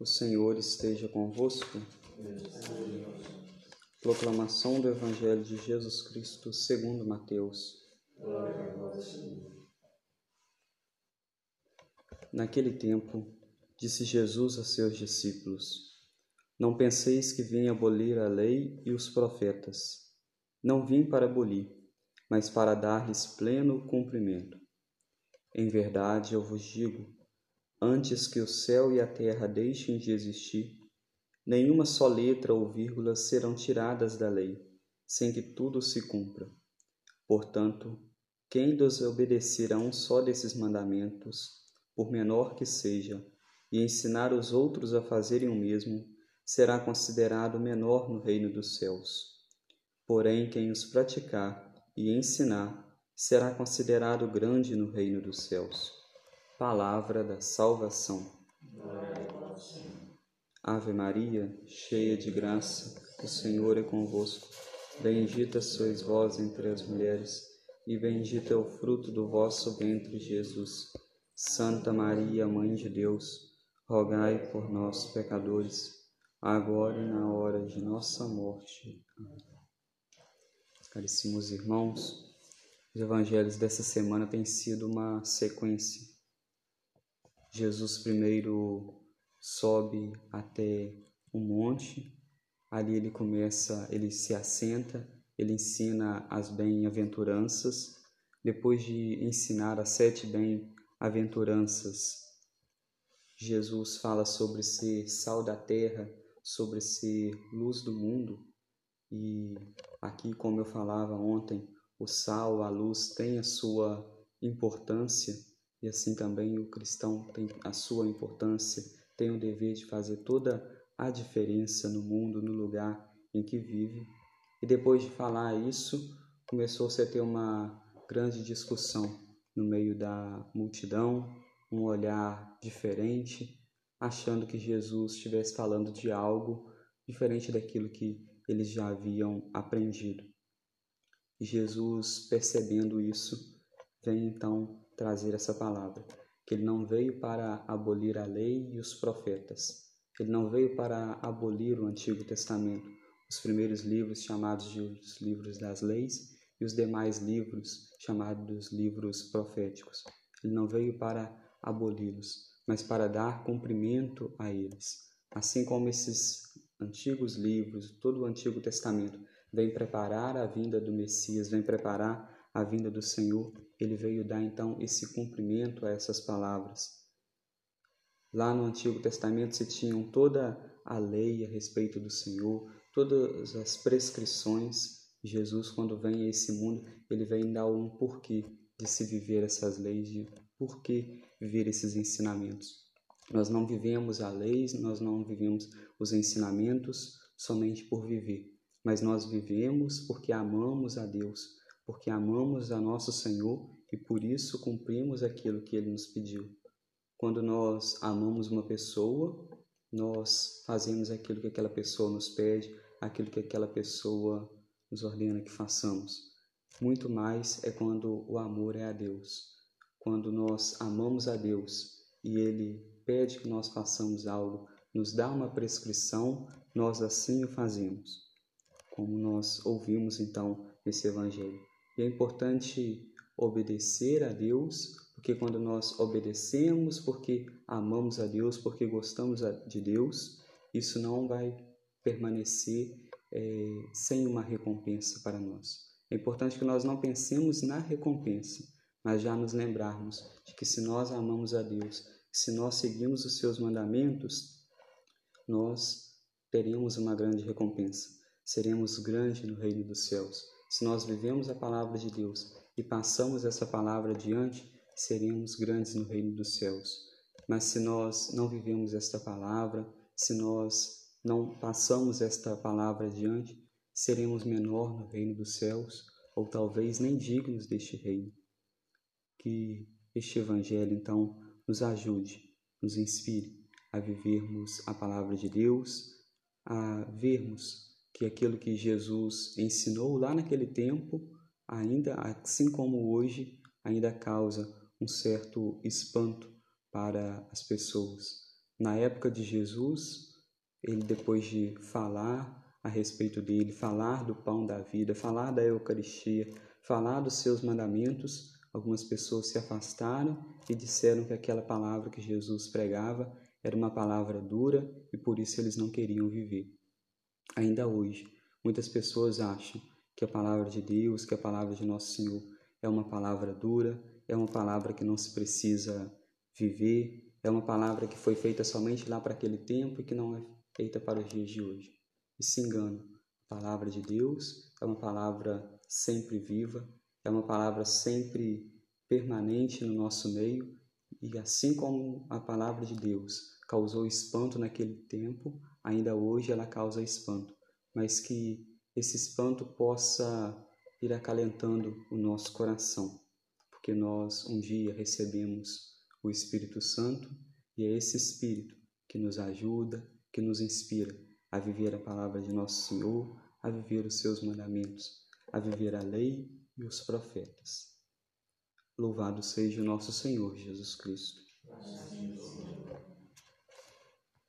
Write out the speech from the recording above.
O Senhor esteja convosco. Proclamação do Evangelho de Jesus Cristo segundo Mateus. Naquele tempo, disse Jesus a seus discípulos: Não penseis que vim abolir a lei e os profetas. Não vim para abolir, mas para dar-lhes pleno cumprimento. Em verdade, eu vos digo, antes que o céu e a terra deixem de existir, nenhuma só letra ou vírgula serão tiradas da lei, sem que tudo se cumpra. Portanto, quem desobedecer a um só desses mandamentos, por menor que seja, e ensinar os outros a fazerem o mesmo, será considerado menor no reino dos céus. Porém, quem os praticar e ensinar será considerado grande no reino dos céus. Palavra da salvação. Ave Maria, cheia de graça, o Senhor é convosco. Bendita sois vós entre as mulheres, e bendito é o fruto do vosso ventre, Jesus. Santa Maria, Mãe de Deus, rogai por nós, pecadores, agora e na hora de nossa morte. Amém. Caríssimos irmãos, os evangelhos dessa semana têm sido uma sequência. Jesus primeiro sobe até um monte, ali ele começa, ele se assenta, ele ensina as bem-aventuranças, depois de ensinar as sete bem-aventuranças, Jesus fala sobre ser sal da terra, sobre ser luz do mundo, e aqui, como eu falava ontem, o sal, a luz tem a sua importância e assim também o cristão tem a sua importância, tem o dever de fazer toda a diferença no mundo, no lugar em que vive. E depois de falar isso, começou-se a ter uma grande discussão no meio da multidão, um olhar diferente, achando que Jesus estivesse falando de algo diferente daquilo que eles já haviam aprendido. E Jesus, percebendo isso, vem então trazer essa palavra, que ele não veio para abolir a lei e os profetas. Ele não veio para abolir o Antigo Testamento, os primeiros livros chamados de os livros das leis e os demais livros chamados livros proféticos. Ele não veio para aboli-los, mas para dar cumprimento a eles. Assim como esses antigos livros, todo o Antigo Testamento, vem preparar a vinda do Messias, vem preparar a vinda do Senhor, ele veio dar então esse cumprimento a essas palavras. Lá no Antigo Testamento se tinham toda a lei a respeito do Senhor, todas as prescrições. Jesus, quando vem a esse mundo, ele vem dar um porquê de se viver essas leis, de porquê viver esses ensinamentos. Nós não vivemos a lei, nós não vivemos os ensinamentos somente por viver, mas nós vivemos porque amamos a Deus, porque amamos a nosso Senhor e por isso cumprimos aquilo que ele nos pediu. Quando nós amamos uma pessoa, nós fazemos aquilo que aquela pessoa nos pede, aquilo que aquela pessoa nos ordena que façamos. Muito mais é quando o amor é a Deus. Quando nós amamos a Deus e ele pede que nós façamos algo, nos dá uma prescrição, nós assim o fazemos, como nós ouvimos então nesse Evangelho. E é importante obedecer a Deus, porque quando nós obedecemos, porque amamos a Deus, porque gostamos de Deus, isso não vai permanecer é, sem uma recompensa para nós. É importante que nós não pensemos na recompensa, mas já nos lembrarmos de que se nós amamos a Deus, se nós seguirmos os seus mandamentos, nós teremos uma grande recompensa. Seremos grandes no reino dos céus. Se nós vivemos a palavra de Deus e passamos essa palavra adiante, seremos grandes no reino dos céus. Mas se nós não vivemos esta palavra, se nós não passamos esta palavra adiante, seremos menor no reino dos céus, ou talvez nem dignos deste reino. Que este evangelho, então, nos ajude, nos inspire a vivermos a palavra de Deus, a vermos que aquilo que Jesus ensinou lá naquele tempo, ainda assim como hoje, ainda causa um certo espanto para as pessoas. Na época de Jesus, ele depois de falar a respeito dele, falar do pão da vida, falar da Eucaristia, falar dos seus mandamentos, algumas pessoas se afastaram e disseram que aquela palavra que Jesus pregava era uma palavra dura e por isso eles não queriam viver. Ainda hoje, muitas pessoas acham que a palavra de Deus, que a palavra de Nosso Senhor é uma palavra dura, é uma palavra que não se precisa viver, é uma palavra que foi feita somente lá para aquele tempo e que não é feita para os dias de hoje. E se enganam. A palavra de Deus é uma palavra sempre viva, é uma palavra sempre permanente no nosso meio, e assim como a palavra de Deus causou espanto naquele tempo, ainda hoje ela causa espanto, mas que esse espanto possa ir acalentando o nosso coração, porque nós um dia recebemos o Espírito Santo e é esse Espírito que nos ajuda, que nos inspira a viver a palavra de nosso Senhor, a viver os seus mandamentos, a viver a lei e os profetas. Louvado seja o nosso Senhor Jesus Cristo. Amém.